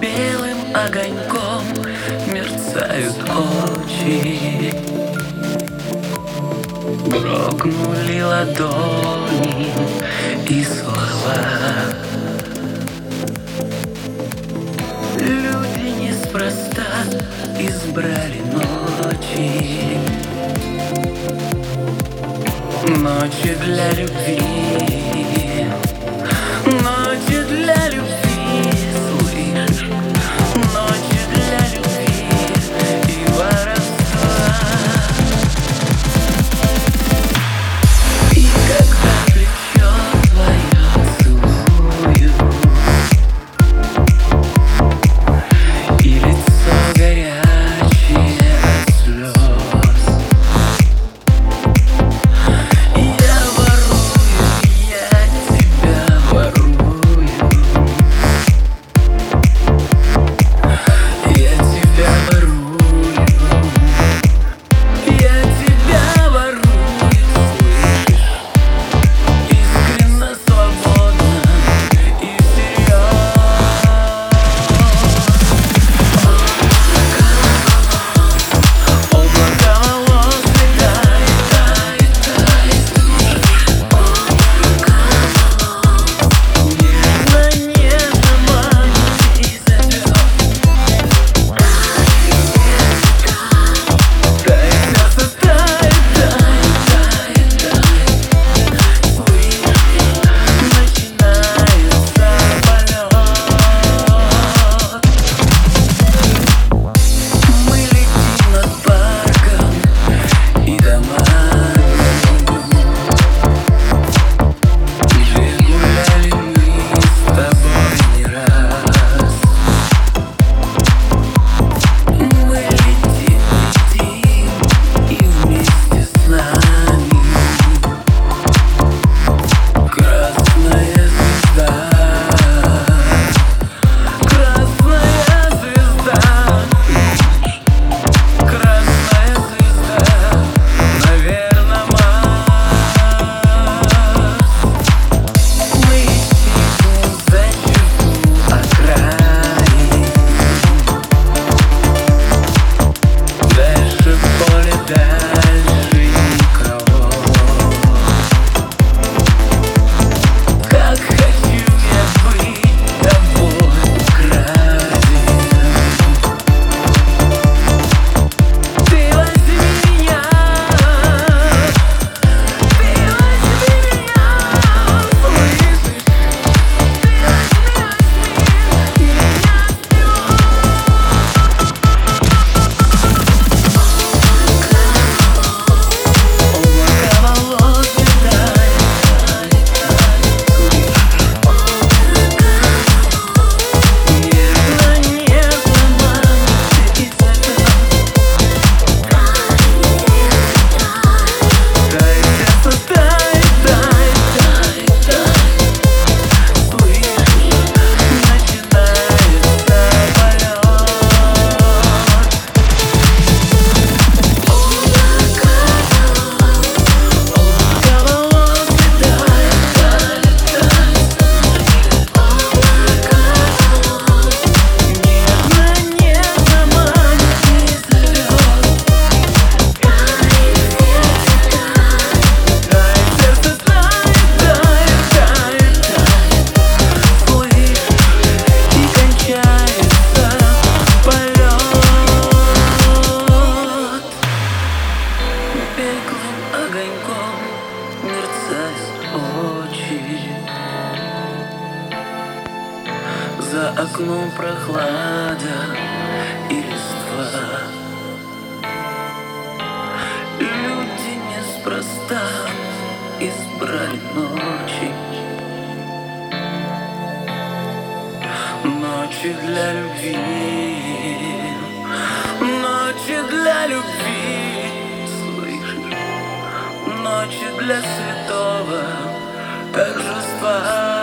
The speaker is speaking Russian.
белым огоньком мерцают очи. Дрогнули ладони и слова. Люди неспроста избрали ночи. Ночи для любви. Ночи для любви. очи За окном прохлада и листва. Люди неспроста избрали ночи. Ночи для любви. Ночи для любви Слышишь? Ночи для света святого торжества.